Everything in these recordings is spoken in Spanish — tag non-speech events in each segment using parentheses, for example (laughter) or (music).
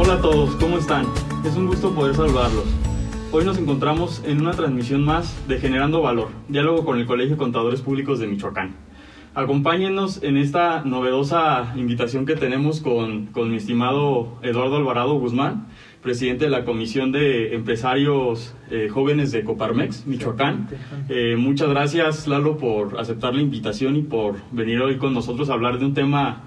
Hola a todos, ¿cómo están? Es un gusto poder saludarlos. Hoy nos encontramos en una transmisión más de Generando Valor, diálogo con el Colegio de Contadores Públicos de Michoacán. Acompáñennos en esta novedosa invitación que tenemos con, con mi estimado Eduardo Alvarado Guzmán, presidente de la Comisión de Empresarios eh, Jóvenes de Coparmex, Michoacán. Eh, muchas gracias, Lalo, por aceptar la invitación y por venir hoy con nosotros a hablar de un tema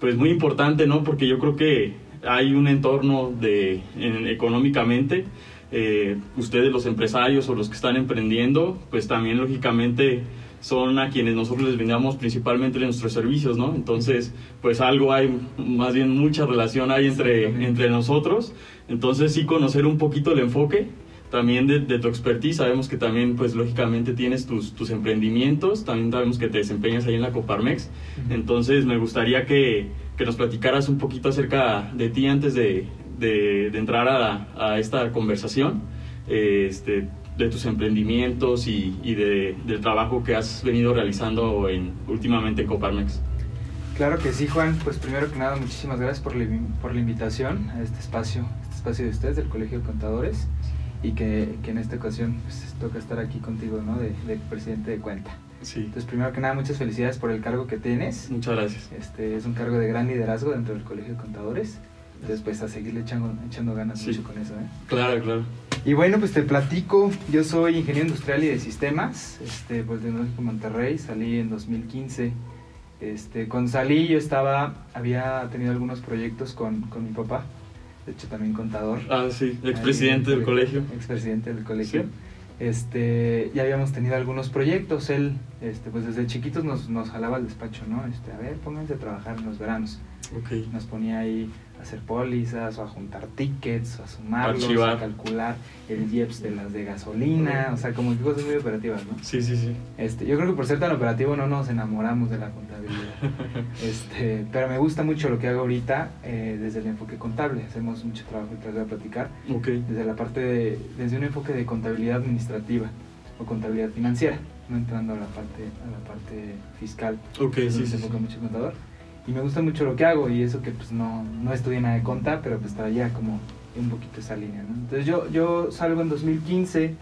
pues muy importante, ¿no? Porque yo creo que hay un entorno de, en- económicamente, eh, ustedes los empresarios o los que están emprendiendo, pues también lógicamente son a quienes nosotros les vendamos principalmente nuestros servicios, ¿no? Entonces, pues algo hay, más bien mucha relación hay entre, entre nosotros. Entonces, sí conocer un poquito el enfoque también de, de tu expertise. Sabemos que también, pues lógicamente tienes tus, tus emprendimientos, también sabemos que te desempeñas ahí en la Coparmex. Entonces, me gustaría que, que nos platicaras un poquito acerca de ti antes de, de- de entrar a, a esta conversación, este, de tus emprendimientos y, y de- del trabajo que has venido realizando en, últimamente en Coparmex. Claro que sí, Juan. Pues primero que nada, muchísimas gracias por la, por la invitación a este espacio, este espacio de ustedes, del Colegio de Contadores, y que, que en esta ocasión pues, toca estar aquí contigo, ¿no? De, de presidente de cuenta. Sí, Entonces, primero que nada, muchas felicidades por el cargo que tienes. muchas gracias. Este es un cargo de gran liderazgo dentro del Colegio de Contadores. Entonces, pues a seguirle echando, echando ganas Sí. mucho con eso, ¿eh? Claro, claro. Y bueno, pues te platico, yo soy ingeniero industrial y de sistemas, este, pues de Tecnológico Monterrey, salí en 2015. Este, cuando salí yo estaba, había tenido algunos proyectos con, con mi papá, de hecho también contador. Ah, sí, expresidente del colegio. Expresidente del colegio. Sí. Este, ya habíamos tenido algunos proyectos, él, este, pues desde chiquitos nos, nos jalaba al despacho, ¿no? Este, a ver, pónganse a trabajar en los veranos Ok. nos ponía ahí hacer pólizas o a juntar tickets o a sumarlos, Archivar. a calcular el IEPS de las de gasolina, o sea, como que cosas muy operativas, ¿no? Sí, sí, sí. Este, yo creo que por ser tan operativo no nos enamoramos de la contabilidad. (laughs) Este, pero me gusta mucho lo que hago ahorita eh, desde el enfoque contable. Hacemos mucho trabajo que voy a platicar Ok. desde la parte de, desde un enfoque de contabilidad administrativa o contabilidad financiera, no entrando a la parte a la parte fiscal. Ok, Eso sí, se sí. enfoca sí. mucho en contador. Y me gusta mucho lo que hago y eso que pues no, no estudié nada de conta, pero pues traía como un poquito esa línea, ¿no? Entonces yo, yo salgo en 2015,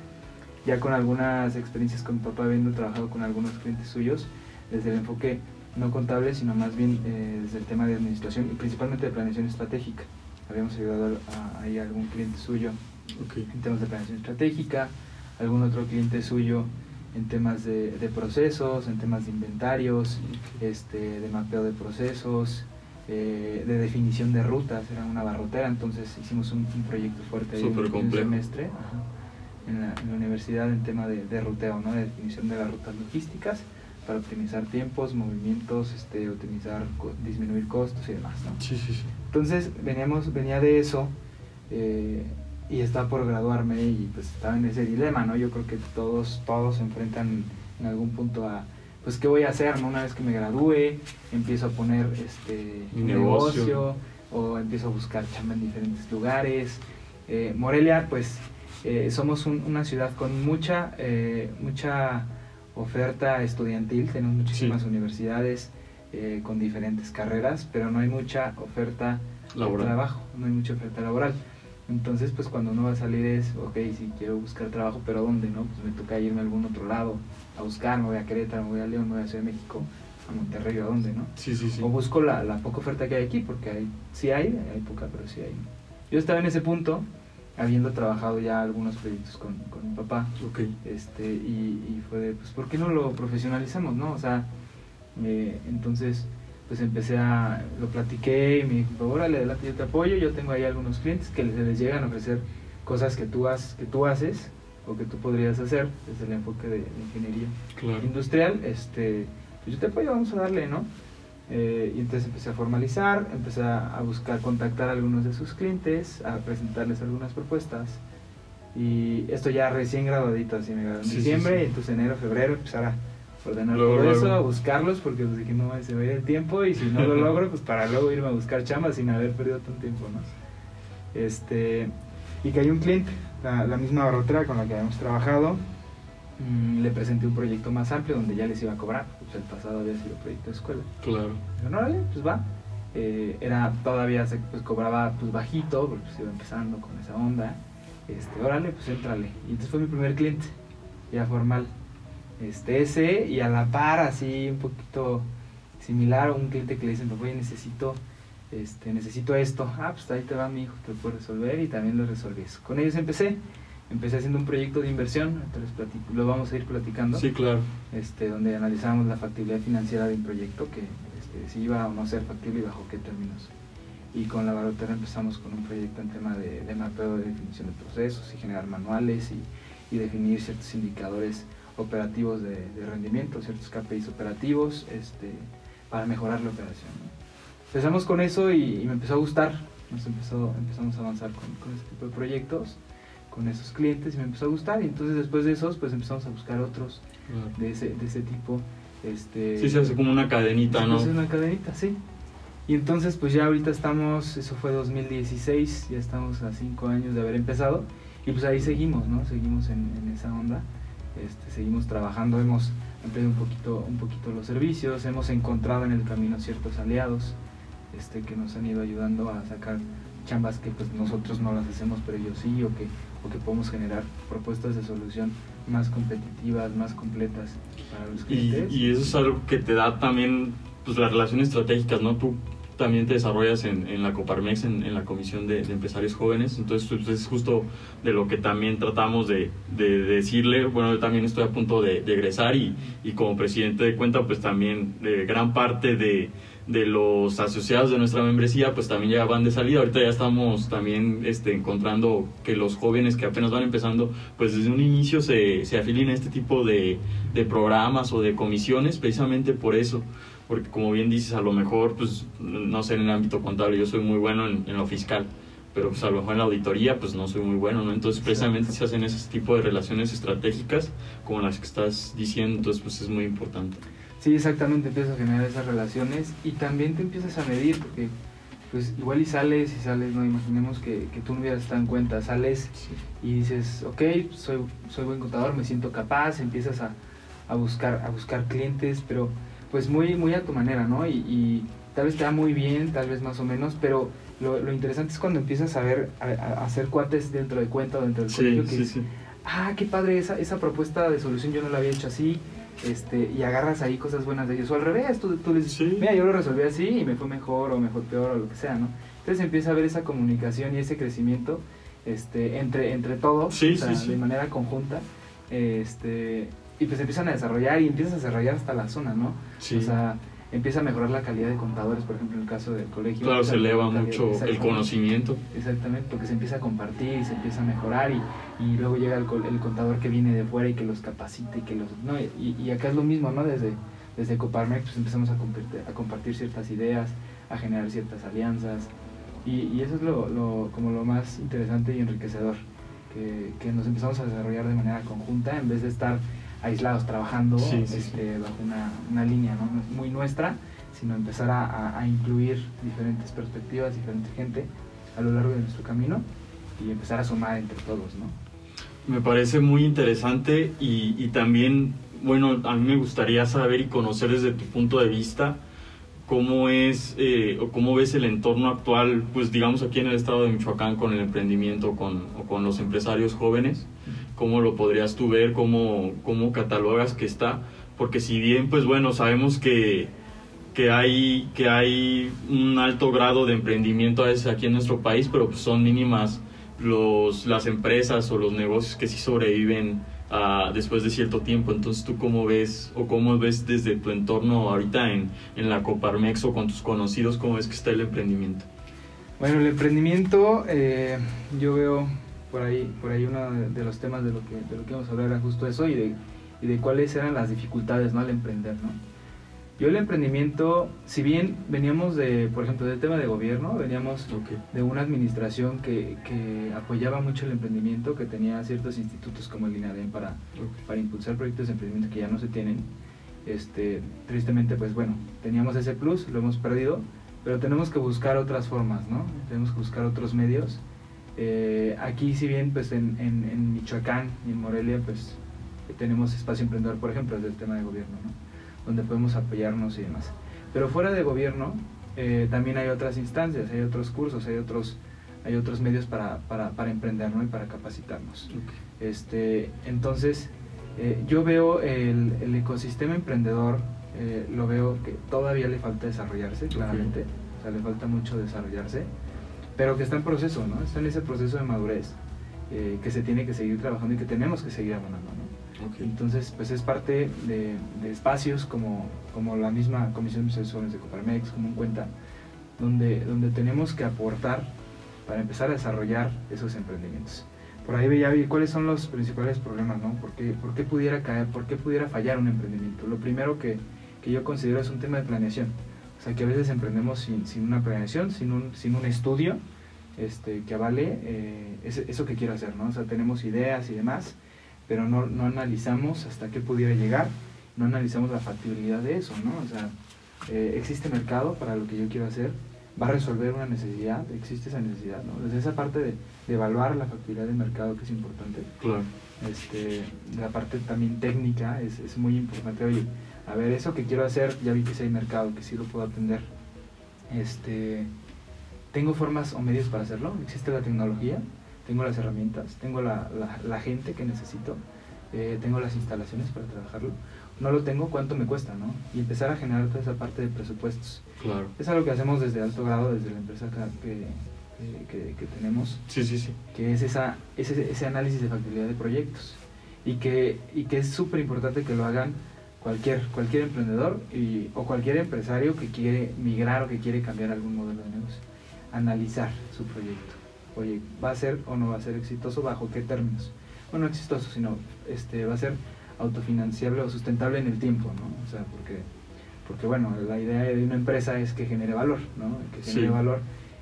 ya con algunas experiencias con mi papá, habiendo trabajado con algunos clientes suyos, desde el enfoque no contable, sino más bien eh, desde el tema de administración y principalmente de planeación estratégica. Habíamos ayudado a, algún cliente suyo en temas de planeación estratégica, algún otro cliente suyo en temas de, de procesos, en temas de inventarios, este, de mapeo de procesos, eh, de definición de rutas, era una barrotera, entonces hicimos un, un proyecto fuerte ahí en- un semestre ajá, en, la, en la universidad en tema de, de ruteo, ¿no? de definición de las rutas logísticas para optimizar tiempos, movimientos, este, optimizar, co- disminuir costos y demás. ¿no? Sí, sí, sí. Entonces veníamos, venía de eso eh, y estaba por graduarme y pues estaba en ese dilema, ¿no? Yo creo que todos, todos se enfrentan en algún punto a, pues, ¿qué voy a hacer, no? Una vez que me gradúe, empiezo a poner este Mi un negocio. negocio o empiezo a buscar chamba en diferentes lugares. Eh, Morelia, pues, eh, somos un- una ciudad con mucha, eh, mucha oferta estudiantil, tenemos muchísimas Sí. universidades eh, con diferentes carreras, pero no hay mucha oferta Laboral. de trabajo, no hay mucha oferta laboral. Entonces, pues cuando uno va a salir es, ok, si quiero buscar trabajo, pero ¿dónde? no Pues me toca irme a algún otro lado a buscar, me voy a Querétaro, me voy a León, me voy a Ciudad de México, a Monterrey, ¿a dónde? no Sí, sí, sí. O busco la, la poca oferta que hay aquí, porque hay, sí hay, hay poca, pero sí hay. Yo estaba en ese punto, habiendo trabajado ya algunos proyectos con, con mi papá, Ok. este, y, y fue de, pues, ¿por qué no lo profesionalizamos, no? O sea, eh, entonces, pues empecé a, lo platiqué y me dijo, órale, adelante, yo te apoyo, yo tengo ahí algunos clientes que les, les llegan a ofrecer cosas que tú, has, que tú haces o que tú podrías hacer desde el enfoque de, de ingeniería Claro. industrial, este, pues yo te apoyo, vamos a darle, ¿no? Eh, y entonces empecé a formalizar, empecé a, buscar contactar a algunos de sus clientes, a presentarles algunas propuestas. Y esto ya recién graduadito, así me gradué en Sí, sí, diciembre, sí. y entonces enero, febrero empezar a ordenar Luego, todo eso, luego. buscarlos, porque pues dije, no, se va a ir el tiempo, y si no lo (laughs) logro, pues para luego irme a buscar chamba sin haber perdido tanto tiempo, ¿no? Este, y que hay un cliente, la, la misma barrotera con la que habíamos trabajado, mm, le presenté un proyecto más amplio donde ya les iba a cobrar, pues el pasado había sido proyecto de escuela. Claro. Dijeron, órale, pues va. eh, era todavía se pues, cobraba pues bajito, porque pues, iba empezando con esa onda. Este, órale, pues entrale. Y entonces fue mi primer cliente, ya formal. Este, ese, y a la par, así un poquito similar a un cliente que le dicen, oye, necesito, este, necesito esto. Ah, pues ahí te va mi hijo, te lo puedo resolver y también lo resolví. Con ellos empecé. Empecé haciendo un proyecto de inversión, lo vamos a ir platicando. Sí, claro. Este, donde analizamos la factibilidad financiera de un proyecto que si iba o no ser factible y bajo qué términos. Y con la Barotera empezamos con un proyecto en tema de, de mapeo de definición de procesos y generar manuales y, y definir ciertos indicadores operativos de, de, rendimiento, ciertos KPIs operativos este, para mejorar la operación. Empezamos con eso y, me empezó a gustar, nos empezó, empezamos a avanzar con, con este tipo de proyectos, con esos clientes y me empezó a gustar y entonces después de esos pues empezamos a buscar otros de, ese, de ese tipo este, sí, se hace como una cadenita, ¿no? Es una cadenita, sí. Y entonces, pues ya ahorita estamos, eso fue 2016, ya estamos a cinco años de haber empezado. Y pues ahí seguimos, ¿no? Seguimos en, esa onda. Este, seguimos trabajando, hemos ampliado un poquito, un poquito los servicios, hemos encontrado en el camino ciertos aliados este, que nos han ido ayudando a sacar chambas que pues nosotros no las hacemos, pero ellos sí, o que, o que podemos generar propuestas de solución más competitivas, más completas para los clientes. Y, eso es algo que te da también pues, las relaciones estratégicas, ¿no? Tú también te desarrollas en, en la Coparmex, en, en la Comisión de, Empresarios Jóvenes, entonces pues, es justo de lo que también tratamos de, de, decirle, bueno, yo también estoy a punto de, egresar y, y, como presidente de cuenta, pues también de gran parte de de los asociados de nuestra membresía pues también ya van de salida. Ahorita ya estamos también este, encontrando que los jóvenes que apenas van empezando pues desde un inicio se, se afilien a este tipo de, de programas o de comisiones precisamente por eso. Porque como bien dices, a lo mejor pues no sé en el ámbito contable, yo soy muy bueno en, lo fiscal pero pues a lo mejor en la auditoría pues no soy muy bueno, ¿no? Entonces precisamente se hacen ese tipo de relaciones estratégicas como las que estás diciendo, entonces pues es muy importante. Sí, exactamente, empiezas a generar esas relaciones y también te empiezas a medir, porque pues igual y sales y sales, no imaginemos que, que tú no hubieras estado en cuenta, sales y dices, ok, soy, soy buen contador, me siento capaz, empiezas a, a, buscar, a buscar clientes, pero pues muy, muy a tu manera, ¿no? Y, y tal vez te da muy bien, tal vez más o menos, pero lo, lo interesante es cuando empiezas a ver, a, hacer cuates dentro de cuenta o dentro del colegio, que sí, ah, qué padre, esa, esa propuesta de solución yo no la había hecho así, este, y agarras ahí cosas buenas de ellos. O al revés, tú, tú les dices, mira, yo lo resolví así y me fue mejor o me fue peor o lo que sea, ¿no? Entonces empieza a haber esa comunicación y ese crecimiento este, entre, entre todos, de manera conjunta. Este, y pues empiezan a desarrollar y empiezas a desarrollar hasta la zona, ¿no? O sea, empieza a mejorar la calidad de contadores, por ejemplo, en el caso del colegio. Claro, se eleva mucho el conocimiento. Exactamente, porque se empieza a compartir y se empieza a mejorar y, y luego llega el, el, contador que viene de fuera y que los capacita y que los... No, y, y acá es lo mismo, ¿no? Desde, desde Coparmex pues empezamos a compartir, a compartir ciertas ideas, a generar ciertas alianzas y, y eso es lo, lo, como lo más interesante y enriquecedor, que, que nos empezamos a desarrollar de manera conjunta en vez de estar aislados trabajando este, bajo una, una, línea ¿no? muy nuestra, sino empezar a, a, incluir diferentes perspectivas, diferente gente a lo largo de nuestro camino y empezar a sumar entre todos. ¿no? Me parece muy interesante y, y también, bueno, a mí me gustaría saber y conocer desde tu punto de vista cómo es eh, o cómo ves el entorno actual, pues digamos aquí en el estado de Michoacán con el emprendimiento con, o con los empresarios jóvenes cómo lo podrías tú ver, cómo, cómo catalogas que está, porque si bien, pues bueno, sabemos que, que, hay, que hay un alto grado de emprendimiento a veces aquí en nuestro país, pero pues son mínimas los, las empresas o los negocios que sí sobreviven uh, después de cierto tiempo. Entonces, ¿tú cómo ves o cómo ves desde tu entorno ahorita en, en la Coparmex o con tus conocidos, cómo ves que está el emprendimiento? Bueno, el emprendimiento eh, yo veo por ahí, por ahí uno de, los temas de lo que, de lo que vamos a hablar era justo eso y de, y de cuáles eran las dificultades ¿no? al emprender. ¿no? Yo el emprendimiento, si bien veníamos de, por ejemplo, del tema de gobierno, veníamos de una administración que, que, apoyaba mucho el emprendimiento, que tenía ciertos institutos como el INADEM para, para impulsar proyectos de emprendimiento que ya no se tienen. Este, tristemente, pues bueno, teníamos ese plus, lo hemos perdido, pero tenemos que buscar otras formas, ¿no? Tenemos que buscar otros medios eh, aquí, si bien pues en, en, Michoacán y en Morelia, pues tenemos espacio emprendedor, por ejemplo, del tema de gobierno, ¿no? donde podemos apoyarnos y demás. Pero fuera de gobierno, eh, también hay otras instancias, hay otros cursos, hay otros, hay otros medios para, para, para emprender y para capacitarnos. Este, entonces, eh, yo veo el, el, ecosistema emprendedor, eh, lo veo que todavía le falta desarrollarse, claramente, o sea, le falta mucho desarrollarse, pero que está en proceso, ¿no? Está en ese proceso de madurez que se tiene que seguir trabajando y que tenemos que seguir abonando, ¿no? Entonces, pues es parte de, espacios como, como, la misma Comisión de Asesores de Coparmex, como un cuenta, donde, donde tenemos que aportar para empezar a desarrollar esos emprendimientos. Por ahí veía cuáles son los principales problemas, ¿no? ¿Por qué, por qué pudiera caer, por qué pudiera fallar un emprendimiento? Lo primero que, que, yo considero es un tema de planeación. O sea, que a veces emprendemos sin, sin una planeación, sin un, sin un estudio este, que avale eh, eso que quiero hacer, ¿no? O sea, tenemos ideas y demás, pero no, no, analizamos hasta qué pudiera llegar, no analizamos la factibilidad de eso, ¿no? O sea, eh, existe mercado para lo que yo quiero hacer, va a resolver una necesidad, existe esa necesidad, ¿no? Desde esa parte de, de evaluar la factibilidad del mercado que es importante. Claro. Este, la parte también técnica es, es muy importante. Oye, a ver, eso que quiero hacer, ya vi que sí hay mercado, que sí lo puedo atender. Este, ¿Tengo formas o medios para hacerlo? ¿Existe la tecnología? tengo las herramientas, tengo la, la, gente que necesito, eh, tengo las instalaciones para trabajarlo. No lo tengo, ¿cuánto me cuesta? ¿no? Y empezar a generar toda esa parte de presupuestos. Claro. Es algo que hacemos desde alto grado, desde la empresa que, que, que, tenemos. Sí, sí, sí. Que es esa, ese, ese análisis de factibilidad de proyectos. Y que, y que es súper importante que lo hagan cualquier, cualquier emprendedor y, o cualquier empresario que quiere migrar o que quiere cambiar algún modelo de negocio. Analizar su proyecto oye, ¿va a ser o no va a ser exitoso? ¿Bajo qué términos? Bueno, no exitoso, sino este, va a ser autofinanciable o sustentable en el tiempo, ¿no? O sea, porque, porque bueno, la idea de una empresa es que genere valor, ¿no? Que genere valor.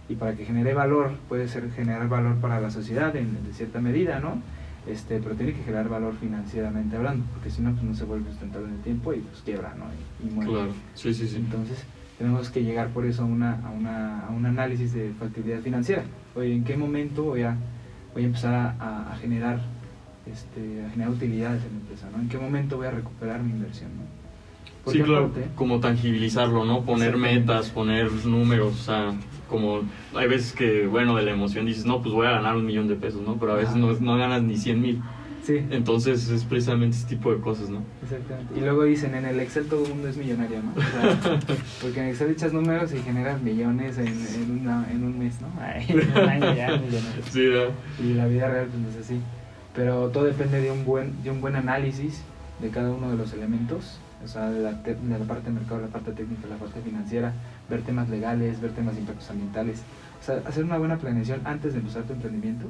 Y para que genere valor, puede ser generar valor para la sociedad en, cierta medida, ¿no? Este, pero tiene que generar valor financieramente hablando, porque si no, pues no se vuelve sustentable en el tiempo y pues quiebra, ¿no? Y, muere. Claro, sí, sí, sí. Entonces, tenemos que llegar por eso a, una, a, una, a un análisis de factibilidad financiera. Oye, ¿en qué momento voy a, voy a empezar a, a, generar, este, a generar utilidades en la empresa? ¿no? ¿En qué momento voy a recuperar mi inversión? ¿no? sí, claro, como tangibilizarlo, ¿no? Poner metas, poner números, o sea, como hay veces que, bueno, de la emoción dices, no, pues voy a ganar un millón de pesos, ¿no? Pero a veces no, no ganas ni 100 mil. Sí. Entonces es precisamente ese tipo de cosas, ¿no? Exactamente. Y luego dicen, en el Excel todo el mundo es millonario, ¿no? (laughs) porque en Excel echas números y generas millones en, en, una, en un mes, ¿no? Ay, en un año ya millonario. Sí, Y la vida real pues no es así. Pero todo depende de un buen, de un buen análisis de cada uno de los elementos, o sea, de la, de la parte de mercado, la parte técnica, la parte financiera, ver temas legales, ver temas de impactos ambientales. O sea, hacer una buena planeación antes de empezar tu emprendimiento,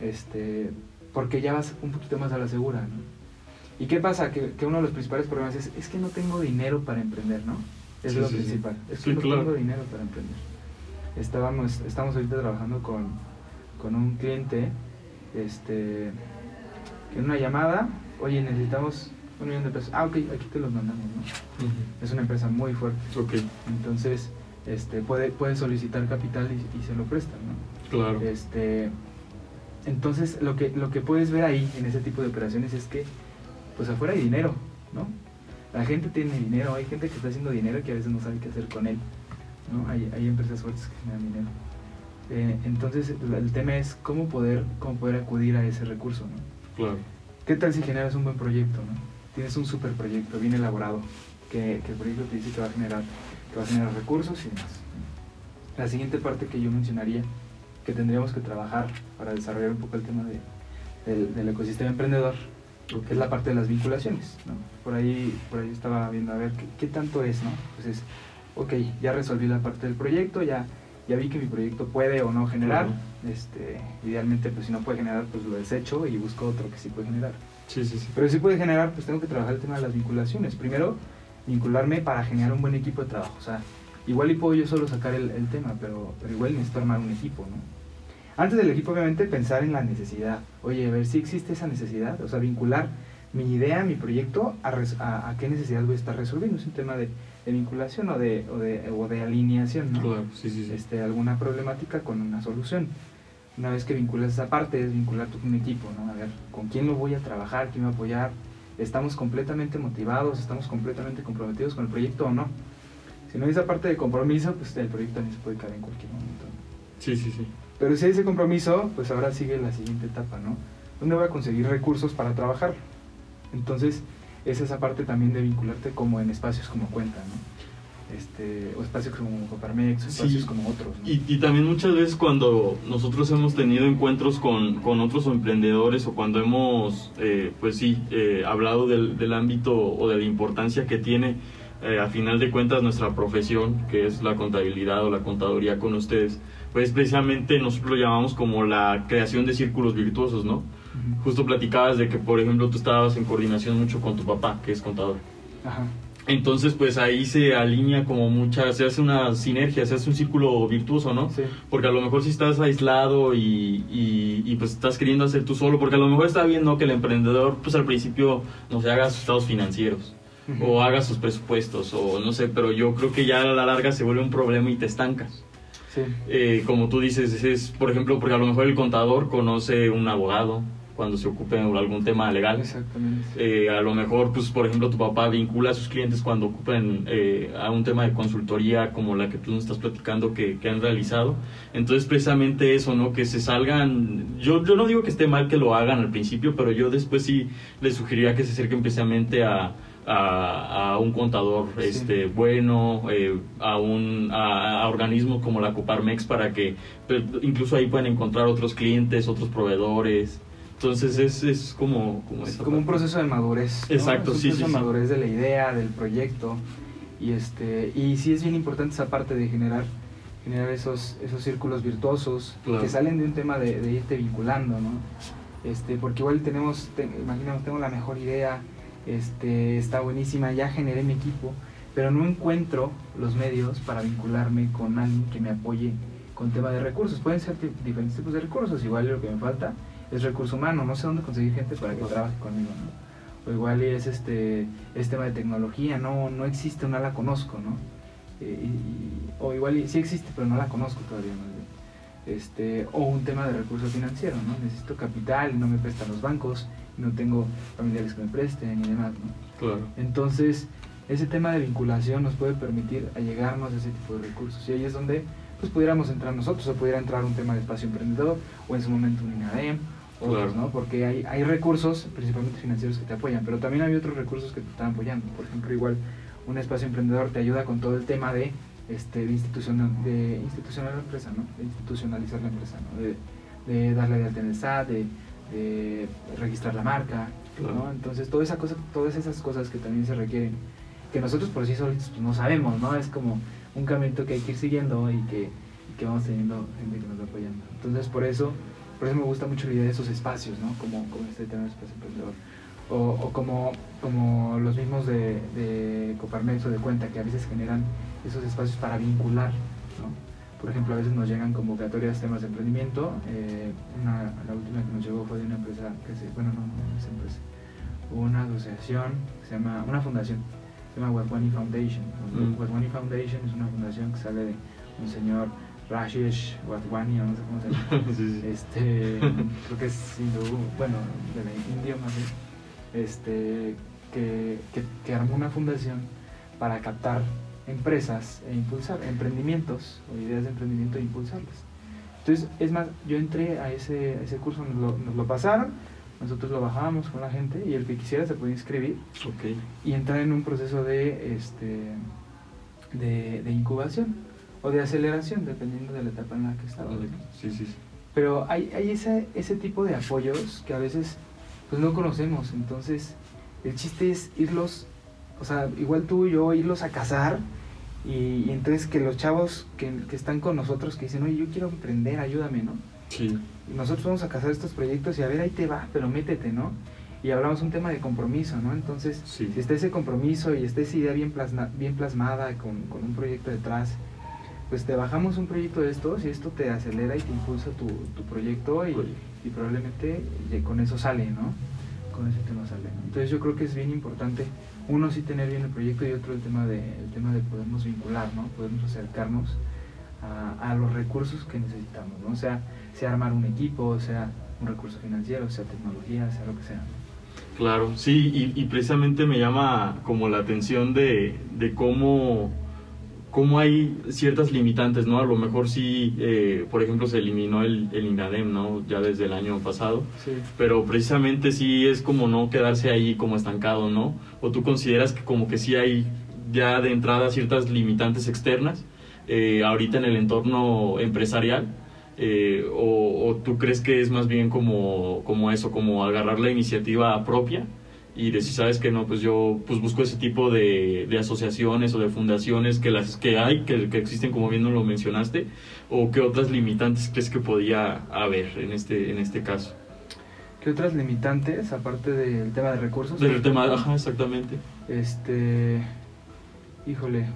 este, porque ya vas un poquito más a la segura, ¿no? ¿Y qué pasa? Que, que uno de los principales problemas es, es que no tengo dinero para emprender, ¿no? Es lo principal, es que no tengo dinero para emprender. Estábamos, estamos ahorita trabajando con, con un cliente, este, que en una llamada, oye, necesitamos un millón de pesos. Ah, ok, aquí te los mandamos, ¿no? Es una empresa muy fuerte. Ok. Entonces, este, puede, puede solicitar capital y, y se lo prestan, ¿no? Claro. Este, entonces, lo que, lo que puedes ver ahí en ese tipo de operaciones es que, pues afuera hay dinero, ¿no? La gente tiene dinero, hay gente que está haciendo dinero que a veces no sabe qué hacer con él, ¿no? Hay, hay empresas fuertes que generan dinero. Eh, entonces, el tema es cómo poder, cómo poder acudir a ese recurso, ¿no? Claro. ¿Qué tal si generas un buen proyecto, ¿no? Tienes un super proyecto, bien elaborado, que, que el proyecto te dice que va a generar, que va a generar recursos y demás. La siguiente parte que yo mencionaría que tendríamos que trabajar para desarrollar un poco el tema de, del, ecosistema emprendedor, que es la parte de las vinculaciones. ¿no? Por, ahí, por ahí estaba viendo a ver qué, tanto es, ¿no? Pues es, ok, ya resolví la parte del proyecto, ya, ya vi que mi proyecto puede o no generar, este, idealmente pues si no puede generar pues lo desecho y busco otro que sí puede generar. Sí, sí, sí. Pero si puede generar, pues tengo que trabajar el tema de las vinculaciones. Primero, vincularme para generar un buen equipo de trabajo. O sea, igual y puedo yo solo sacar el, el tema, pero, pero igual necesito armar un equipo, ¿no? Antes del equipo, obviamente, pensar en la necesidad. Oye, a ver si existe esa necesidad. O sea, vincular mi idea, mi proyecto, a, a, qué necesidad voy a estar resolviendo. Es un tema de, de vinculación o de, o de, o de alineación, ¿no? Claro, sí, sí, sí. Este, alguna problemática con una solución. Una vez que vinculas esa parte, es vincular tu un equipo, ¿no? A ver, ¿con quién lo voy a trabajar? ¿Quién me va a apoyar? ¿Estamos completamente motivados? ¿Estamos completamente comprometidos con el proyecto o no? Si no hay esa parte de compromiso, pues el proyecto también se puede caer en cualquier momento. Sí, sí, sí. Pero si hay ese compromiso, pues ahora sigue la siguiente etapa, ¿no? ¿Dónde voy a conseguir recursos para trabajar? Entonces, es esa parte también de vincularte como en espacios como cuenta, ¿no? Este, o espacios como Coparmex, espacios Sí. como otros. ¿no? Y, y también muchas veces cuando nosotros hemos tenido encuentros con, con otros emprendedores o cuando hemos, eh, pues sí, eh, hablado del, del ámbito o de la importancia que tiene eh, a final de cuentas nuestra profesión, que es la contabilidad o la contaduría con ustedes, pues precisamente nosotros lo llamamos como la creación de círculos virtuosos, ¿no? Ujú. Justo platicabas de que, por ejemplo, tú estabas en coordinación mucho con tu papá, que es contador. Ajá. Entonces, pues ahí se alinea como mucha, se hace una sinergia, se hace un círculo virtuoso, ¿no? Sí. Porque a lo mejor si estás aislado y, y, y, pues estás queriendo hacer tú solo, porque a lo mejor está bien, ¿no? Que el emprendedor, pues al principio, no sé, haga sus estados financieros o haga sus presupuestos o no sé, pero yo creo que ya a la larga se vuelve un problema y te estancas. Sí. Eh, como tú dices, es, por ejemplo, porque a lo mejor el contador conoce un abogado cuando se ocupe algún tema legal. Exactamente. Eh, a lo mejor, pues, por ejemplo, tu papá vincula a sus clientes cuando ocupen eh, a un tema de consultoría como la que tú nos estás platicando que, que han realizado. Entonces, precisamente eso, ¿no? Que se salgan... Yo, yo no digo que esté mal que lo hagan al principio, pero yo después sí les sugeriría que se acerquen precisamente a, a, a un contador Sí. este bueno, eh, a un a, a organismos como la Coparmex para que pues, incluso ahí puedan encontrar otros clientes, otros proveedores. Entonces es, es como, como, Es esa como un proceso de madurez. ¿no? Exacto, Es un sí, proceso sí, de sí. madurez de la idea, del proyecto. Y este y sí es bien importante esa parte de generar generar esos esos círculos virtuosos Claro. que salen de un tema de, de irte vinculando, ¿no? Este, porque igual tenemos, te- imaginamos, tengo la mejor idea, este, está buenísima, ya generé mi equipo, pero no encuentro los medios para vincularme con alguien que me apoye con tema de recursos. Pueden ser di- diferentes tipos de recursos, igual lo que me falta es recurso humano, no sé dónde conseguir gente para que trabaje conmigo, ¿no? O igual es este es tema de tecnología, no, no existe, no la conozco, ¿no? Eh, y- y- o igual y- sí existe, pero no la conozco todavía, bien. Este, o un tema de recurso financiero, ¿no? Necesito capital y no me prestan los bancos, y no tengo familiares que me presten y demás, ¿no? Claro. Entonces, ese tema de vinculación nos puede permitir allegarnos a ese tipo de recursos. Y ahí es donde pues pudiéramos entrar nosotros, o pudiera entrar un tema de espacio emprendedor, o en su momento un INADEM, otros, Claro. ¿no? Porque hay, hay recursos, principalmente financieros, que te apoyan, pero también hay otros recursos que te están apoyando. Por ejemplo, igual un espacio emprendedor te ayuda con todo el tema de, este, de, institucional, de institucional la empresa, ¿no? De institucionalizar la empresa, ¿no? De, de darle de alta en el SAT, de, de registrar la marca, ¿no? Entonces, toda esa cosa, todas esas cosas que también se requieren, que nosotros por sí solitos pues, no sabemos, ¿no? Es como un caminito que hay que ir siguiendo y que, y que vamos teniendo gente que nos va apoyando. Entonces, por eso, por eso me gusta mucho la idea de esos espacios, ¿no? Como, como este tema de espacio emprendedor. O, o como, como los mismos de, de Coparmex o de Cuenta, que a veces generan esos espacios para vincular, ¿no? Por ejemplo, a veces nos llegan convocatorias temas de emprendimiento. eh, una, la última que nos llegó fue de una empresa que se, bueno, no, no es empresa, una asociación que se llama, una fundación, se llama Wadwani Foundation. Mm. Wadwani Foundation es una fundación que sale de un señor Rashesh Wadwani, o no sé cómo se llama. (laughs) sí, sí. Este, creo que es hindú, bueno, de la India más bien, este, que, que, que armó una fundación para captar empresas e impulsar emprendimientos o ideas de emprendimiento e impulsarlas. Entonces, es más, yo entré a ese, a ese curso, nos lo, nos lo pasaron, nosotros lo bajábamos con la gente y el que quisiera se podía inscribir Ok. y entrar en un proceso de, este, de, de incubación o de aceleración, dependiendo de la etapa en la que estaba. ¿no? Sí, sí, sí. Pero hay, hay ese, ese tipo de apoyos que a veces pues no conocemos. Entonces, el chiste es irlos, o sea, igual tú y yo, irlos a cazar. Y, y entonces que los chavos que, que están con nosotros, que dicen, oye, yo quiero emprender, ayúdame, ¿no? Sí. Y nosotros vamos a cazar estos proyectos y a ver, ahí te va, pero métete, ¿no? Y hablamos un tema de compromiso, ¿no? Entonces, Sí. si está ese compromiso y está esa idea bien, plasma- bien plasmada con, con un proyecto detrás, pues te bajamos un proyecto de estos y esto te acelera y te impulsa tu, tu proyecto y, Oye. y probablemente con eso sale, ¿no? Con ese tema sale. ¿no? Entonces yo creo que es bien importante, uno sí tener bien el proyecto y otro el tema de, el tema de podernos vincular, ¿no? Podernos acercarnos a, a los recursos que necesitamos, ¿no? O sea, sea armar un equipo, sea un recurso financiero, sea tecnología, sea lo que sea. Claro, sí, y, y precisamente me llama como la atención de, de cómo, cómo hay ciertas limitantes, ¿no? A lo mejor sí, eh, por ejemplo, se eliminó el, el INADEM, ¿no? Ya desde el año pasado. Sí. Pero precisamente sí es como no quedarse ahí como estancado, ¿no? O tú consideras que como que sí hay ya de entrada ciertas limitantes externas eh, ahorita en el entorno empresarial. Eh, o, o, tú crees que es más bien como, como eso, como agarrar la iniciativa propia y decir, sabes que no, pues yo pues busco ese tipo de, de asociaciones o de fundaciones que las que hay, que, que, existen como bien lo mencionaste, o qué otras limitantes crees que podía haber en este, en este caso. ¿Qué otras limitantes, aparte del tema de recursos? Del tema, ajá, exactamente. Este, híjole,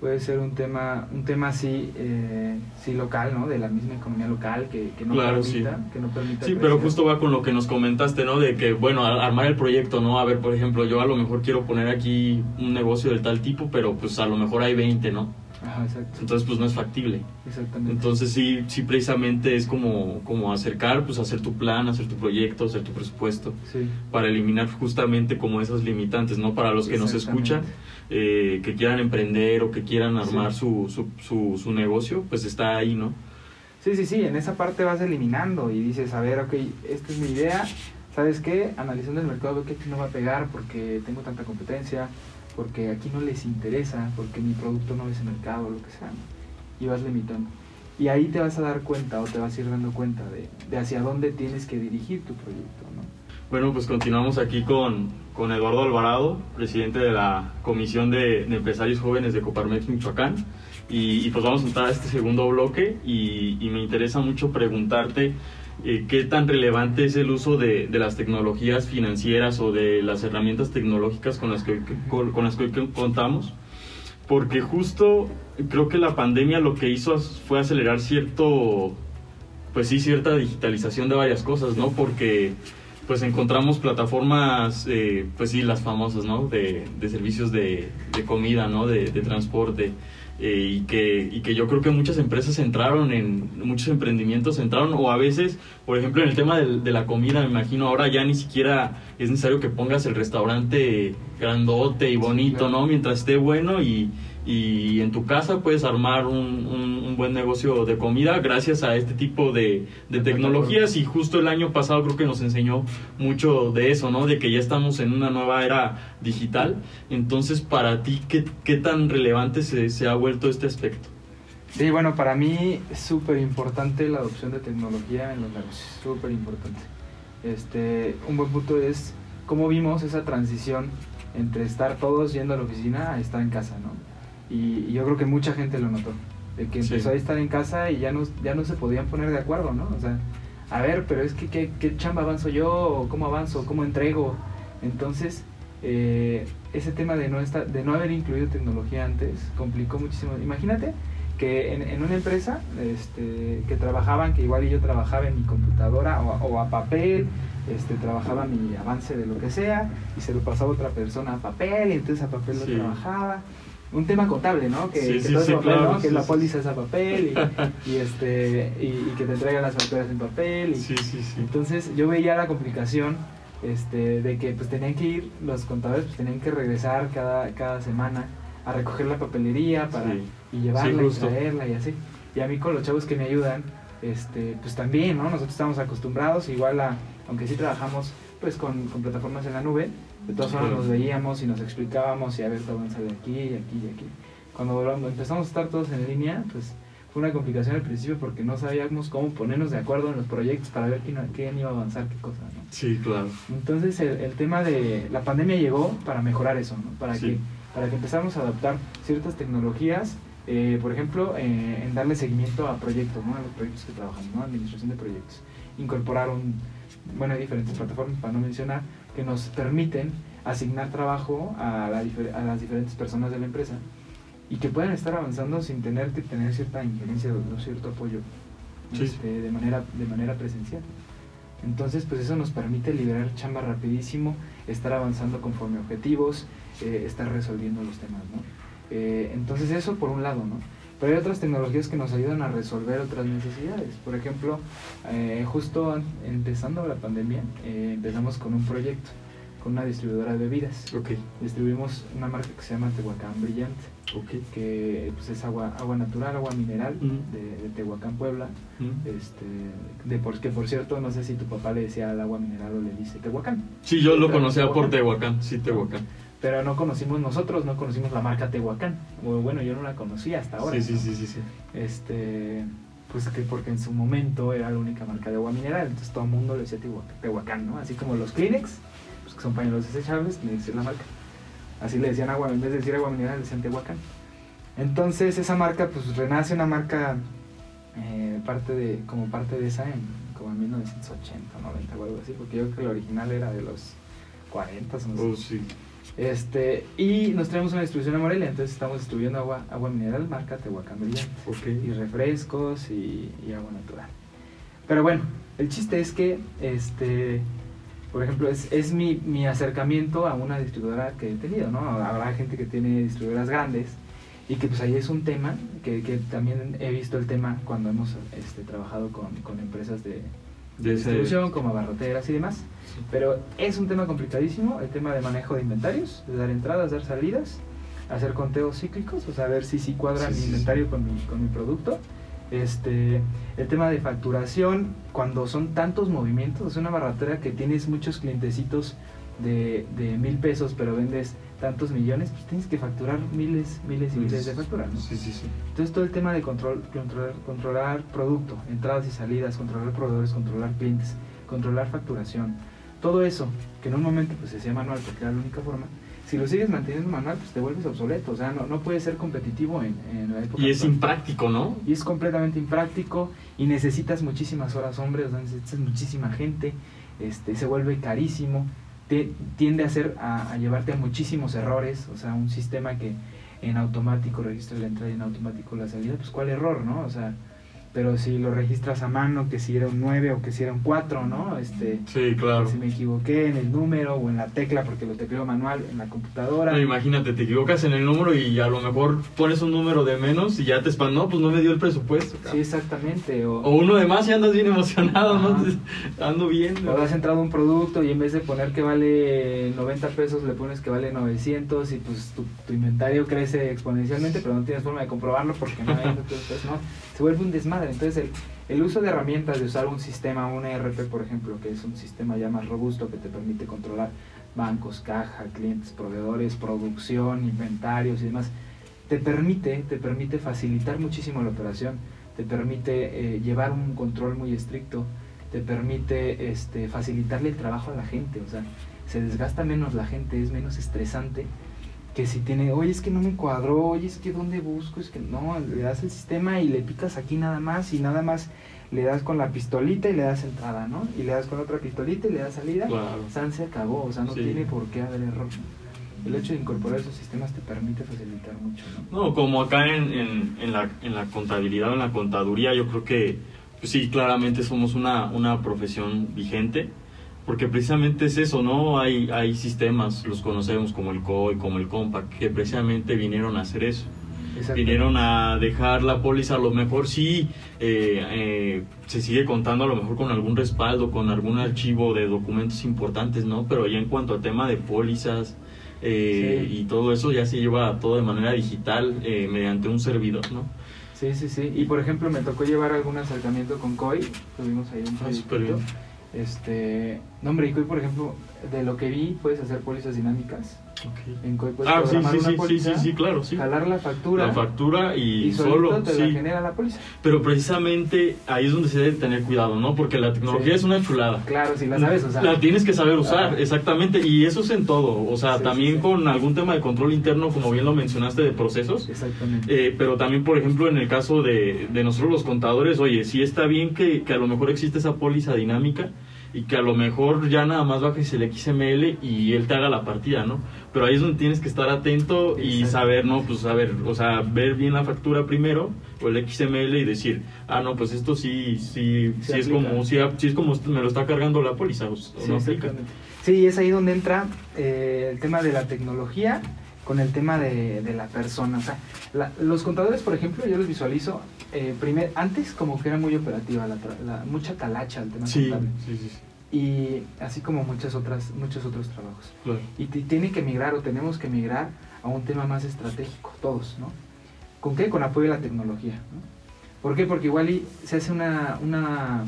puede ser un tema un tema así eh, sí local no de la misma economía local que, que no claro, permita sí. que no permita sí crecer. pero justo va con lo que nos comentaste no de que bueno armar el proyecto no a ver por ejemplo yo a lo mejor quiero poner aquí un negocio del tal tipo pero pues a lo mejor hay 20 no Ajá, exacto. entonces pues no es factible exactamente entonces sí sí precisamente es como como acercar pues hacer tu plan hacer tu proyecto hacer tu presupuesto sí. para eliminar justamente como esas limitantes no para los que nos escuchan eh, que quieran emprender o que quieran armar sí. su, su, su, su, negocio, pues está ahí, ¿no? Sí, sí, sí, en esa parte vas eliminando y dices, a ver, ok, esta es mi idea, ¿sabes qué? Analizando el mercado veo que aquí no va a pegar porque tengo tanta competencia, porque aquí no les interesa, porque mi producto no es el mercado, lo que sea, ¿no? y vas limitando. Y ahí te vas a dar cuenta o te vas a ir dando cuenta de, de hacia dónde tienes que dirigir tu proyecto, ¿no? Bueno, pues continuamos aquí con, con Eduardo Alvarado, presidente de la Comisión de, de Empresarios Jóvenes de Coparmex Michoacán. Y, y, pues vamos a entrar a este segundo bloque y, y me interesa mucho preguntarte eh, qué tan relevante es el uso de, de, las tecnologías financieras o de las herramientas tecnológicas con las que, con, con las que contamos. Porque justo creo que la pandemia lo que hizo fue acelerar cierto, pues sí, cierta digitalización de varias cosas, ¿no? Porque pues encontramos plataformas, eh, pues sí, las famosas, ¿no? De, de servicios de, de, comida, ¿no? De, de transporte. Eh, y, que, y que yo creo que muchas empresas entraron en, muchos emprendimientos entraron, o a veces, por ejemplo, en el tema de, de la comida, me imagino, ahora ya ni siquiera es necesario que pongas el restaurante grandote y bonito, ¿no? Mientras esté bueno y, y en tu casa puedes armar un, un, un, buen negocio de comida gracias a este tipo de, de, tecnologías y justo el año pasado creo que nos enseñó mucho de eso, ¿no? De que ya estamos en una nueva era digital. Entonces, para ti, ¿qué, qué tan relevante se, se ha vuelto este aspecto? Sí, bueno, para mí es súper importante la adopción de tecnología en los negocios, súper importante. Este, un buen punto es cómo vimos esa transición entre estar todos yendo a la oficina a estar en casa, ¿no? Y, y, yo creo que mucha gente lo notó, de que empezó sí. a estar en casa y ya no, ya no se podían poner de acuerdo, ¿no? O sea, a ver, pero es que ¿qué, qué chamba avanzo yo? ¿O ¿Cómo avanzo? ¿Cómo entrego? Entonces, eh, ese tema de no, estar, de no haber incluido tecnología antes complicó muchísimo. Imagínate que en, en una empresa este, que trabajaban, que igual yo trabajaba en mi computadora o, o a papel, este, trabajaba mi avance de lo que sea y se lo pasaba a otra persona a papel y entonces a papel Sí. lo trabajaba un tema contable, ¿no? Que, Sí, que sí, todo es sí, papel, claro, ¿no? Que la póliza es a papel y, (laughs) y, este y, y que te entregan las facturas en papel y Sí, sí, sí. entonces yo veía la complicación este, de que pues tenían que ir los contadores pues tenían que regresar cada, cada semana a recoger la papelería para y llevarla y traerla y así y a mí con los chavos que me ayudan este pues también no nosotros estamos acostumbrados igual a aunque sí trabajamos pues con, con plataformas en la nube de todas formas nos veíamos y nos explicábamos y a ver avanza de aquí y aquí y aquí cuando cuando empezamos a estar todos en línea pues fue una complicación al principio porque no sabíamos cómo ponernos de acuerdo en los proyectos para ver quién, quién iba a avanzar qué cosa ¿no? Sí, claro. Entonces el, el, tema de la pandemia llegó para mejorar eso, ¿no? para, Sí. que, para que empezamos a adaptar ciertas tecnologías, eh, por ejemplo, eh, en darle seguimiento a proyectos, ¿no? a los proyectos que trabajamos, ¿no? administración de proyectos. Incorporar un, bueno, hay diferentes plataformas para no mencionar, que nos permiten asignar trabajo a, la, a las diferentes personas de la empresa y que puedan estar avanzando sin tener que tener cierta injerencia o cierto apoyo Sí. este, de, manera, de manera presencial. Entonces, pues eso nos permite liberar chamba rapidísimo, estar avanzando conforme objetivos, eh, estar resolviendo los temas, ¿no? Eh, entonces eso por un lado, ¿no? Pero hay otras tecnologías que nos ayudan a resolver otras necesidades. Por ejemplo, eh, justo an- empezando la pandemia, eh, empezamos con un proyecto con una distribuidora de bebidas. Ok, Distribuimos una marca que se llama Tehuacán Brillante, ok. que pues, es agua, agua natural, agua mineral de, de Tehuacán, Puebla. Mm. Este, de por, que por cierto, no sé si tu papá le decía al agua mineral o le dice Tehuacán. Sí, yo lo conocía por. Tehuacán, sí, Tehuacán. Pero no conocimos nosotros, no conocimos la marca Tehuacán. Bueno, yo no la conocía hasta ahora. Sí, sí, ¿no? sí, sí, sí. Este, pues que porque en su momento era la única marca de agua mineral, entonces todo el mundo le decía Tehuacán, ¿no? Así como los Kleenex, pues que son pañuelos desechables, que decir la marca. Así le decían agua, en vez de decir agua mineral, le decían Tehuacán. Entonces esa marca, pues renace una marca eh, parte de, como parte de esa en como en 1980, 90 o algo así, porque yo creo que el original era de los 40 o no sé. Oh, sí. Este, y nos traemos una distribución a Morelia, entonces estamos distribuyendo agua, agua mineral marca Tehuacán Brillante y Ok. refrescos y, y agua natural. Pero bueno, el chiste es que, este, por ejemplo, es, es mi, mi acercamiento a una distribuidora que he tenido, ¿no? Habrá gente que tiene distribuidoras grandes y que pues ahí es un tema, que, que también he visto el tema cuando hemos este, trabajado con, con empresas de, De distribución, como abarroteras y demás. Pero es un tema complicadísimo, el tema de manejo de inventarios, de dar entradas, dar salidas, hacer conteos cíclicos, o sea, ver si sí cuadra Sí, mi inventario con mi, con mi producto. Este, el tema de facturación, cuando son tantos movimientos, es una barratera que tienes muchos clientecitos de, de mil pesos, pero vendes tantos millones, pues tienes que facturar miles, miles y miles de facturas, ¿no? Sí, sí, sí. Entonces todo el tema de control, controlar, controlar producto, entradas y salidas, controlar proveedores, controlar clientes, controlar facturación, todo eso, que en un momento pues se hacía manual porque era la única forma, si lo sigues manteniendo manual pues te vuelves obsoleto, o sea, no, no puedes ser competitivo en, en la época Y es actual. impráctico, ¿no? Y es completamente impráctico y necesitas muchísimas horas hombre, o sea, necesitas muchísima gente, este, se vuelve carísimo, tiende a, hacer, a, a llevarte a muchísimos errores, o sea, un sistema que en automático registra la entrada y en automático la salida, pues cuál error, ¿no? O sea, pero si lo registras a mano, que si era un 9 o que si era un 4, ¿no? Este, Sí, claro. si me equivoqué en el número o en la tecla porque lo tecleo manual en la computadora. No, imagínate, te equivocas en el número y a lo mejor pones un número de menos y ya te espan, no, pues no me dio el presupuesto. Sí, exactamente. O, O uno de más y andas bien emocionado, ¿no? (laughs) Ando bien. O has entrado a un producto y en vez de poner que vale 90 pesos le pones que vale 900 y pues tu, tu inventario crece exponencialmente, pero no tienes forma de comprobarlo porque no hay (laughs) entonces, ¿no? Se vuelve un desmadre. Entonces el, el uso de herramientas, de usar un sistema, un ERP por ejemplo, que es un sistema ya más robusto que te permite controlar bancos, caja, clientes, proveedores, producción, inventarios y demás, te permite, te permite facilitar muchísimo la operación, te permite eh, llevar un control muy estricto, te permite este, facilitarle el trabajo a la gente, o sea, se desgasta menos la gente, es menos estresante que si tiene, oye, es que no me cuadró, oye, es que dónde busco, es que no, le das el sistema y le picas aquí nada más y nada más le das con la pistolita y le das entrada, ¿no? Y le das con otra pistolita y le das salida. Claro. San se acabó, o sea, no Sí. tiene por qué haber error. El hecho de incorporar esos sistemas te permite facilitar mucho, ¿no? No, como acá en, en, en la, en la contabilidad o en la contaduría, yo creo que pues sí, claramente somos una, una profesión vigente, porque precisamente es eso, ¿no? Hay, hay sistemas, los conocemos como el COI, como el COMPAC, que precisamente vinieron a hacer eso. Vinieron a dejar la póliza, a lo mejor sí eh, eh, se sigue contando, a lo mejor con algún respaldo, con algún archivo de documentos importantes, ¿no? Pero ya en cuanto a tema de pólizas eh, Sí. y todo eso, ya se lleva todo de manera digital eh, mediante un servidor, ¿no? Sí, sí, sí. Y por ejemplo, me tocó llevar algún acercamiento con COI. Tuvimos ahí un Ah. Este, no, hombre, y por ejemplo, de lo que vi, puedes hacer pólizas dinámicas. En puedes Ah, sí, sí, una sí, sí, póliza, sí, sí, claro, sí. jalar la factura, La factura y, y solo, te la sí. genera la póliza. Pero precisamente ahí es donde se debe tener cuidado, ¿no? Porque la tecnología Sí. es una chulada. Claro, si la sabes usar. La tienes que saber usar, Ajá. exactamente. Y eso es en todo. O sea, Sí, también sí, sí. con algún tema de control interno, como bien lo mencionaste, de procesos. Exactamente. Eh, pero también, por ejemplo, en el caso de, de nosotros los contadores, oye, sí está bien que, que a lo mejor existe esa póliza dinámica y que a lo mejor ya nada más bajes el XML y él te haga la partida, ¿no? Pero ahí es donde tienes que estar atento y Exacto. saber, ¿no? Pues saber, o sea, ver bien la factura primero o el XML y decir, ah, no, pues esto sí, sí, Sí sí es como, sí, sí es como me lo está cargando la póliza, o, Sí, no aplica. Sí, es ahí donde entra eh, el tema de la tecnología con el tema de, de la persona. O sea, la- los contadores, por ejemplo, yo los visualizo eh, primer, antes como que era muy operativa, la, la- mucha talacha el tema Sí, contable. sí, sí. sí. y así como muchas otras, muchos otros trabajos. Claro. Y tiene que migrar o tenemos que migrar a un tema más estratégico, todos, ¿no? ¿Con qué? Con apoyo a la tecnología, ¿no? ¿Por qué? Porque igual y se hace una, una,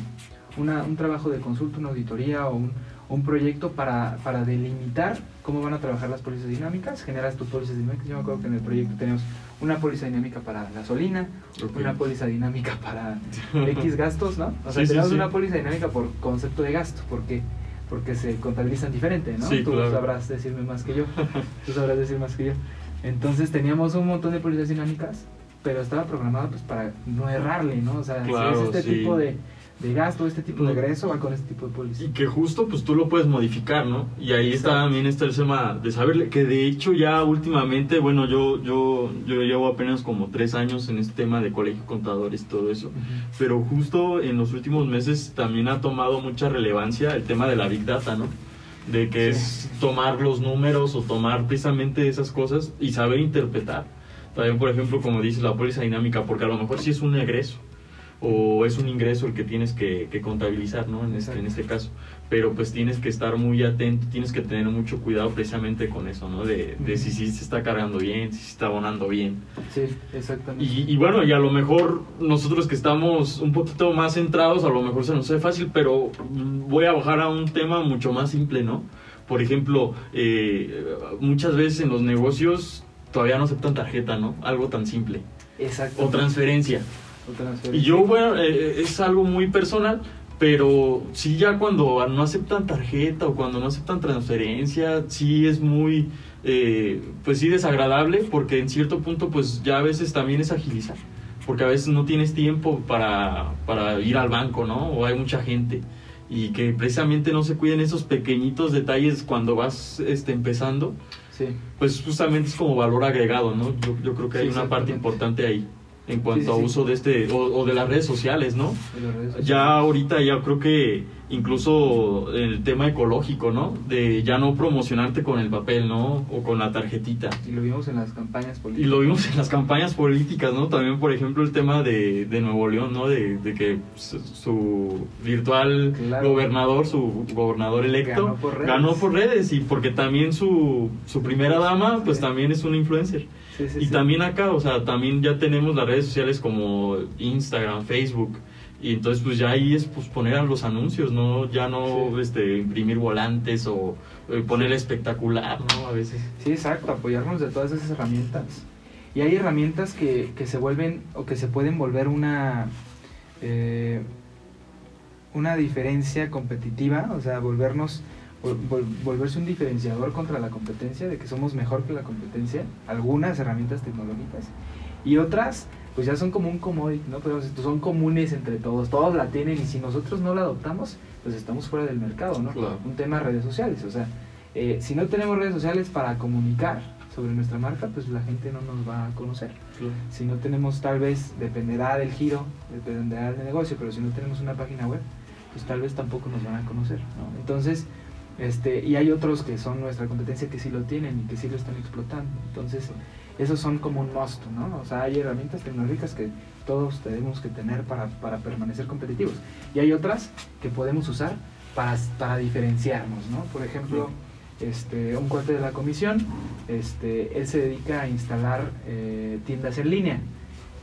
una- un trabajo de consulta, una auditoría o un, un proyecto para, para delimitar cómo van a trabajar las pólizas dinámicas, generas tus pólizas dinámicas. Yo me acuerdo que en el proyecto tenemos una póliza dinámica para gasolina, una póliza dinámica para (laughs) X gastos, ¿no? O sea, Sí, tenemos sí. una póliza dinámica por concepto de gasto, porque porque se contabilizan diferente, ¿no? Sí, Tú claro. sabrás decirme más que yo. (laughs) Tú sabrás decir más que yo. Entonces teníamos un montón de pólizas dinámicas, pero estaba programado pues para no errarle, ¿no? O sea, Claro, si es este tipo de, de gasto, este tipo de egreso, va con este tipo de póliza. Y que justo pues tú lo puedes modificar, ¿no? Y ahí está Exacto. también está el tema de saberle, que de hecho ya últimamente, bueno, yo, yo, yo llevo apenas como tres años en este tema de colegio contadores y todo eso, Ujú. pero justo en los últimos meses también ha tomado mucha relevancia el tema de la Big Data, ¿no? De que Sí. es tomar los números o tomar precisamente esas cosas y saber interpretar. También, por ejemplo, como dice la póliza dinámica, porque a lo mejor sí es un egreso o es un ingreso el que tienes que, que contabilizar, ¿no? En este, en este caso. Pero pues tienes que estar muy atento, tienes que tener mucho cuidado precisamente con eso, ¿no? De, de si sí se está cargando bien, si se está abonando bien. Sí, exactamente. Y, y bueno, y a lo mejor nosotros que estamos un poquito más centrados, a lo mejor se nos hace fácil, pero voy a bajar a un tema mucho más simple, ¿no? Por ejemplo, eh, muchas veces en los negocios todavía no aceptan tarjeta, ¿no? Algo tan simple. Exacto. O transferencia. Y yo, bueno, eh, es algo muy personal, pero sí ya cuando no aceptan tarjeta o cuando no aceptan transferencia, sí es muy, eh, pues sí desagradable, porque en cierto punto pues ya a veces también es agilizar, porque a veces no tienes tiempo para, para ir al banco, ¿no? O hay mucha gente. Y que precisamente no se cuiden esos pequeñitos detalles cuando vas este, empezando, Sí. pues justamente es como valor agregado, ¿no? Yo, yo creo que hay Sí, una parte importante ahí en cuanto Sí, sí, a uso de este o, o de las redes sociales, ¿no? de las redes sociales. Ya ahorita ya creo que incluso el tema ecológico, ¿no? De ya no promocionarte con el papel, ¿no? O con la tarjetita. Y lo vimos en las campañas Y políticas. lo vimos en las campañas políticas, ¿no? También, por ejemplo, el tema de, de Nuevo León, ¿no? De, de que su, su virtual Claro. gobernador, su gobernador electo, Ganó por redes. ganó por redes y porque también su, su primera dama, pues Sí. también es una influencer. Sí, sí, Y sí. también acá, o sea, también ya tenemos las redes sociales como Instagram, Facebook. Y entonces pues ya ahí es pues poner a los anuncios, ¿no? Ya no este, imprimir volantes o eh, poner espectacular, ¿no? A veces. Sí, exacto, apoyarnos de todas esas herramientas. Y hay herramientas que, que se vuelven o que se pueden volver una, eh, una diferencia competitiva, o sea, volvernos, vol- vol- volverse un diferenciador contra la competencia, de que somos mejor que la competencia, algunas herramientas tecnológicas, y otras, pues ya son como un commodity, ¿no? Pero son comunes entre todos, todos la tienen y si nosotros no la adoptamos, pues estamos fuera del mercado, ¿no? Claro. Un tema de redes sociales, o sea, eh, si no tenemos redes sociales para comunicar sobre nuestra marca, pues la gente no nos va a conocer. Si no tenemos, tal vez, dependerá del giro, dependerá del negocio, pero si no tenemos una página web, pues tal vez tampoco nos van a conocer, ¿no? Entonces, este, y hay otros que son nuestra competencia que sí lo tienen y que sí lo están explotando. Entonces, esos son como un must, ¿no? O sea, hay herramientas tecnológicas que todos tenemos que tener para, para permanecer competitivos. Y hay otras que podemos usar para, para diferenciarnos, ¿no? Por ejemplo, este, un cuate de la comisión, este, él se dedica a instalar eh, tiendas en línea.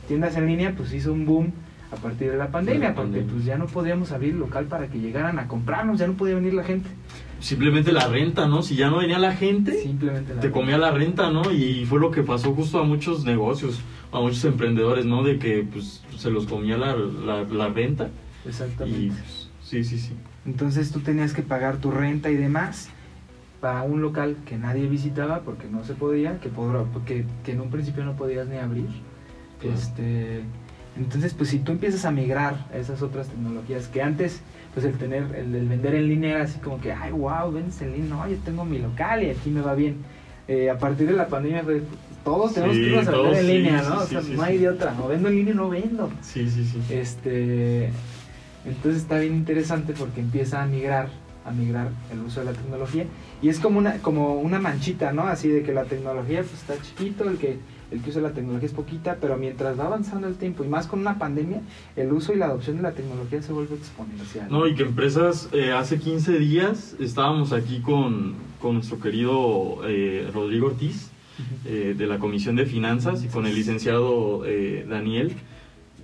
Tiendas en línea, pues hizo un boom a partir de la pandemia, la porque pandemia. pues ya no podíamos abrir local para que llegaran a comprarnos, ya no podía venir la gente. Simplemente la renta, ¿no? Si ya no venía la gente, Simplemente la te comía la renta, ¿no? Y fue lo que pasó justo a muchos negocios, a muchos emprendedores, ¿no? De que pues se los comía la, la, la renta. Exactamente. Y pues, sí, sí, sí. Entonces tú tenías que pagar tu renta y demás para un local que nadie visitaba porque no se podía, que, podrá- que, que en un principio no podías ni abrir. Claro. Este, entonces, pues si tú empiezas a migrar a esas otras tecnologías que antes, pues el tener, el, vender en línea era así como que, ay, wow, vendes en línea, no, yo tengo mi local y aquí me va bien. Eh, a partir de la pandemia, pues, todos tenemos Sí, que irnos a vender en sí, línea, sí, ¿no? o sí, sea, sí, no hay de otra, o vendo en línea o no vendo. Sí, sí, sí. Este, entonces está bien interesante porque empieza a migrar, a migrar el uso de la tecnología y es como una, como una manchita, ¿no? Así de que la tecnología pues, está chiquito, el que el que usa la tecnología es poquita, pero mientras va avanzando el tiempo y más con una pandemia, el uso y la adopción de la tecnología se vuelve exponencial. No, y que empresas, eh, hace 15 días estábamos aquí con, con nuestro querido eh, Rodrigo Ortiz, eh, de la Comisión de Finanzas, y con el licenciado Daniel,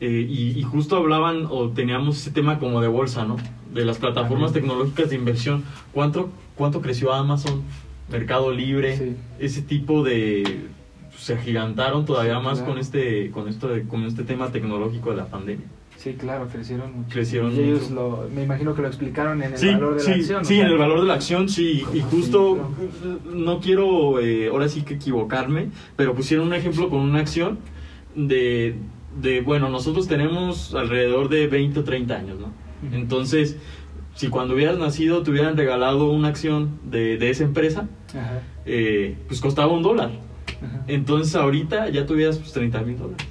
eh, y, y justo hablaban o teníamos ese tema como de bolsa, ¿no? De las plataformas tecnológicas de inversión. ¿Cuánto, cuánto creció Amazon? Mercado Libre, Sí. ese tipo de se agigantaron todavía Sí, más claro. con este con esto de- con este tema tecnológico de la pandemia. Sí, claro, crecieron mucho. Crecieron y ellos mucho. lo, me imagino que lo explicaron en el Sí, valor de sí, la acción. sí, en el valor de la acción, sí, y justo no quiero eh, ahora sí que equivocarme, pero pusieron un ejemplo con una acción de, de, bueno, nosotros tenemos alrededor de 20 o 30 años, ¿no? Entonces, si cuando hubieras nacido te hubieran regalado una acción de, de esa empresa, Ajá, eh, pues costaba un dólar. Ajá, Entonces ahorita ya tuvieras pues 30 mil dólares.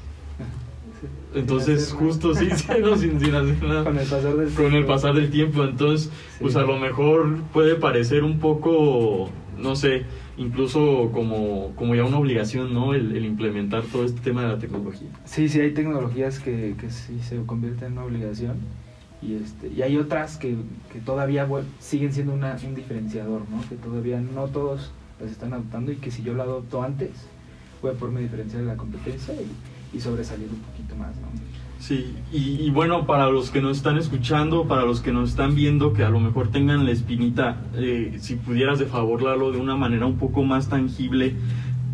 Entonces justo sí, sí, no, sin, sin hacer nada. Con el pasar del Con el tiempo. pasar del tiempo, entonces pues Sí. a lo mejor puede parecer un poco, no sé, incluso como, como ya una obligación, ¿no? El, el implementar todo este tema de la tecnología. Sí, sí, hay tecnologías que, que sí se convierten en una obligación y, este, y hay otras que, que todavía siguen siendo una, un diferenciador, ¿no? Que todavía no todos las están adoptando y que si yo lo adopto antes, voy a poderme diferenciar de la competencia y, y sobresalir un poquito más, ¿no? Sí, y, y bueno, para los que nos están escuchando, para los que nos están viendo, que a lo mejor tengan la espinita, eh, si pudieras de favor, Lalo, de una manera un poco más tangible,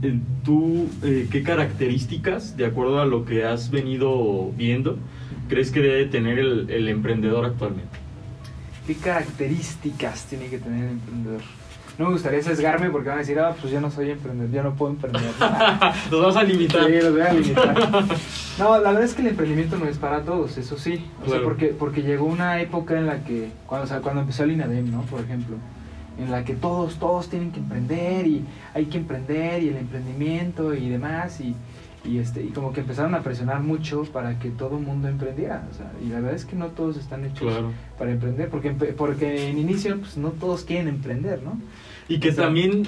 eh, tú, eh, ¿qué características, de acuerdo a lo que has venido viendo, crees que debe tener el, el emprendedor actualmente? ¿Qué características tiene que tener el emprendedor? No me gustaría sesgarme porque van a decir, ah, pues yo no soy emprendedor, yo no puedo emprender. (laughs) (laughs) Nos vas a limitar. Sí, los voy a limitar. (laughs) No, la verdad es que el emprendimiento no es para todos, eso sí. O sea, porque, porque llegó una época en la que, cuando, o sea, cuando empezó el INADEM, ¿no? Por ejemplo, en la que todos, todos tienen que emprender y hay que emprender y el emprendimiento y demás y, y este, y como que empezaron a presionar mucho para que todo el mundo emprendiera. O sea, y la verdad es que no todos están hechos Claro. para emprender, porque, porque en inicio pues no todos quieren emprender, ¿no? Y que O sea, también,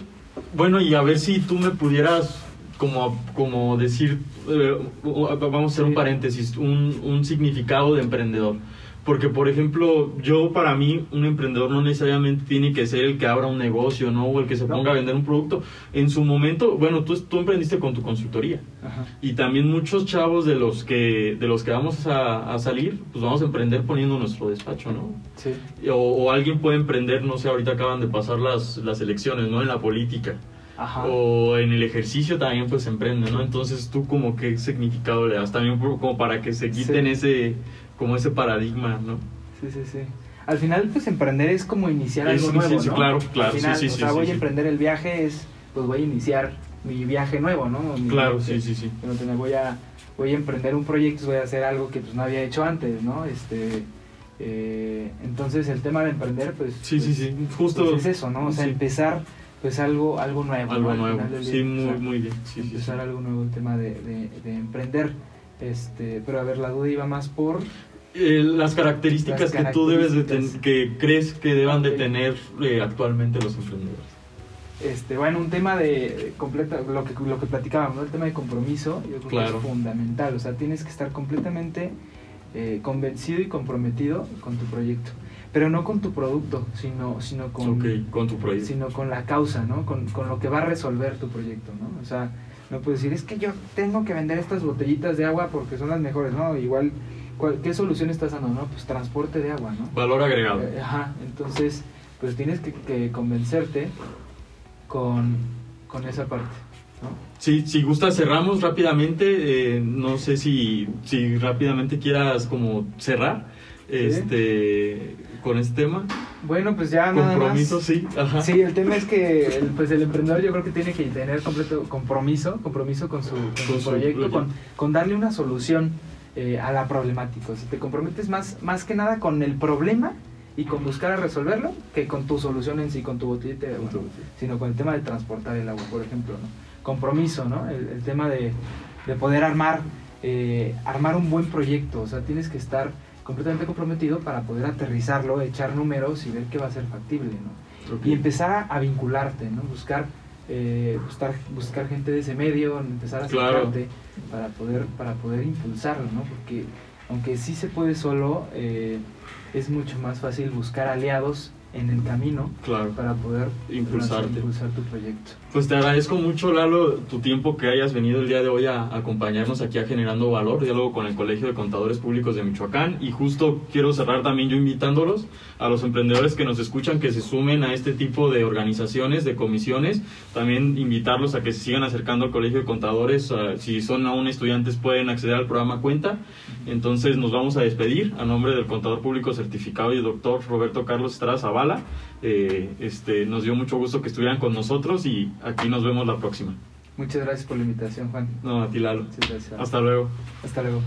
bueno, y a ver si tú me pudieras como, como decir, eh, vamos a hacer un paréntesis, un, un significado de emprendedor. Porque, por ejemplo, yo para mí, un emprendedor no necesariamente tiene que ser el que abra un negocio, ¿no? O el que se ponga a vender un producto. En su momento, bueno, tú, tú emprendiste con tu consultoría. Ajá. Y también muchos chavos de los que, de los que vamos a, a salir, pues vamos a emprender poniendo nuestro despacho, ¿no? Sí. O, o alguien puede emprender, no sé, ahorita acaban de pasar las, las elecciones, ¿no? En la política. Ajá. O en el ejercicio también pues emprende, ¿no? Entonces tú como qué significado le das también como para que se quiten Sí. ese, como ese paradigma, ¿no? Sí, sí, sí. Al final, pues emprender es como iniciar Es algo nuevo, sí, sí, ¿no? claro, claro, Al final, sí, sí, o sea, sí, voy a emprender el viaje es, pues voy a iniciar mi viaje nuevo, ¿no? Mi Claro, viaje sí, sí, sí. tenía. voy a voy a emprender un proyecto, voy a hacer algo que pues no había hecho antes, ¿no? Este eh, entonces el tema de emprender, pues, Sí, sí, pues, sí, justo- pues, es eso, ¿no? O sea, empezar pues algo algo nuevo, Algo ¿no? Nuevo. Sí, o muy, sea, muy bien. Sí, sí, sí. empezar algo nuevo, el tema de, de, de emprender. Este, pero a ver, la duda iba más por Eh, las características Las que tú debes de ten- que crees que deban de tener eh, actualmente los emprendedores. Este, bueno, un tema de completa, lo que, lo que platicábamos, ¿no? el tema de compromiso, yo creo Claro. que es fundamental, o sea, tienes que estar completamente eh, convencido y comprometido con tu proyecto, pero no con tu producto, sino, sino con, ok, con tu proyecto. sino con la causa, ¿no? Con, con lo que va a resolver tu proyecto, ¿no? O sea, no puedes decir, es que yo tengo que vender estas botellitas de agua porque son las mejores, ¿no? Igual, ¿cuál- ¿qué solución estás dando, no? Pues transporte de agua, ¿no? Valor agregado. Eh, Ajá, entonces, pues tienes que, que convencerte con, con esa parte, ¿no? Sí, si gustas cerramos rápidamente. eh, no sé si, si rápidamente quieras como cerrar este con este tema. Bueno, pues ya nada Compromiso, más. sí. Ajá. Sí, el tema es que el, pues el emprendedor yo creo que tiene que tener completo compromiso, compromiso con su, con su proyecto, proyecto. con, con darle una solución eh, a la problemática. O sea, te comprometes más, más que nada con el problema y con buscar a resolverlo que con tu solución en sí, con tu botellita de agua, sino con el tema de transportar el agua, por ejemplo, ¿no? Compromiso, ¿no? El, el tema de, de poder armar, eh, armar un buen proyecto, o sea, tienes que estar completamente comprometido para poder aterrizarlo, echar números y ver qué va a ser factible, ¿no? Y empezar a, a vincularte, ¿no? Buscar eh, buscar, buscar gente de ese medio, empezar a Claro. acercarte para poder, para poder impulsarlo, ¿no? Porque aunque sí se puede solo, eh, es mucho más fácil buscar aliados en el camino Claro. para poder Impulsarte. impulsar tu proyecto. Pues te agradezco mucho, Lalo, tu tiempo que hayas venido el día de hoy a acompañarnos aquí a Generando Valor, diálogo con el Colegio de Contadores Públicos de Michoacán. Y justo quiero cerrar también yo invitándolos a los emprendedores que nos escuchan que se sumen a este tipo de organizaciones, de comisiones. También invitarlos a que se sigan acercando al Colegio de Contadores. ah, si son aún estudiantes pueden acceder al programa Cuenta. Entonces nos vamos a despedir a nombre del Contador Público Certificado y doctor Roberto Carlos Estrada Zavala. Eh, este, nos dio mucho gusto que estuvieran con nosotros y aquí nos vemos la próxima. Muchas gracias por la invitación, Juan. No, a ti Lalo. Muchas gracias. Hasta luego. Hasta luego.